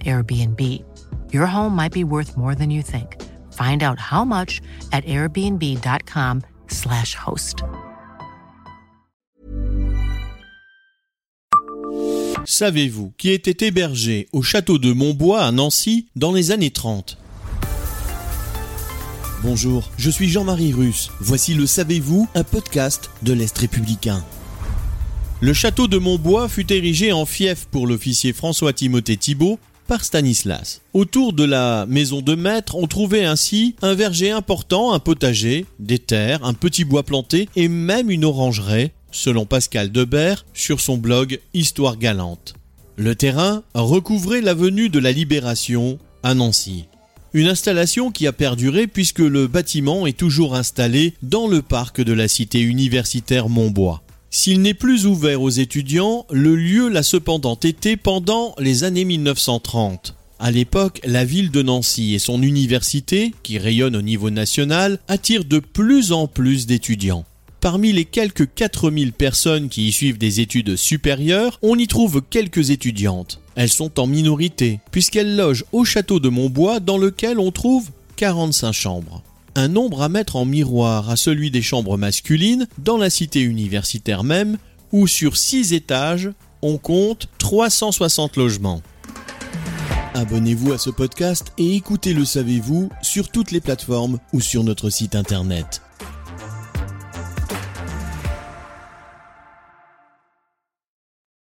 Airbnb. Your home might be worth more than you think. Find out how much at airbnb.com/slash host. Savez-vous qui était hébergé au château de Montbois à Nancy dans les années 30 Bonjour, je suis Jean-Marie Russe. Voici le Savez-vous, un podcast de l'Est républicain. Le château de Montbois fut érigé en fief pour l'officier François Timothée Thibault par Stanislas. Autour de la maison de maître, on trouvait ainsi un verger important, un potager, des terres, un petit bois planté et même une orangerie, selon Pascal Debert sur son blog Histoire galante. Le terrain recouvrait l'avenue de la Libération à Nancy. Une installation qui a perduré puisque le bâtiment est toujours installé dans le parc de la cité universitaire Montbois. S'il n'est plus ouvert aux étudiants, le lieu l'a cependant été pendant les années 1930. À l'époque, la ville de Nancy et son université, qui rayonne au niveau national, attirent de plus en plus d'étudiants. Parmi les quelques 4000 personnes qui y suivent des études supérieures, on y trouve quelques étudiantes. Elles sont en minorité, puisqu'elles logent au château de Montbois dans lequel on trouve 45 chambres un nombre à mettre en miroir à celui des chambres masculines dans la cité universitaire même, où sur 6 étages, on compte 360 logements. Abonnez-vous à ce podcast et écoutez Le Savez-vous sur toutes les plateformes ou sur notre site internet.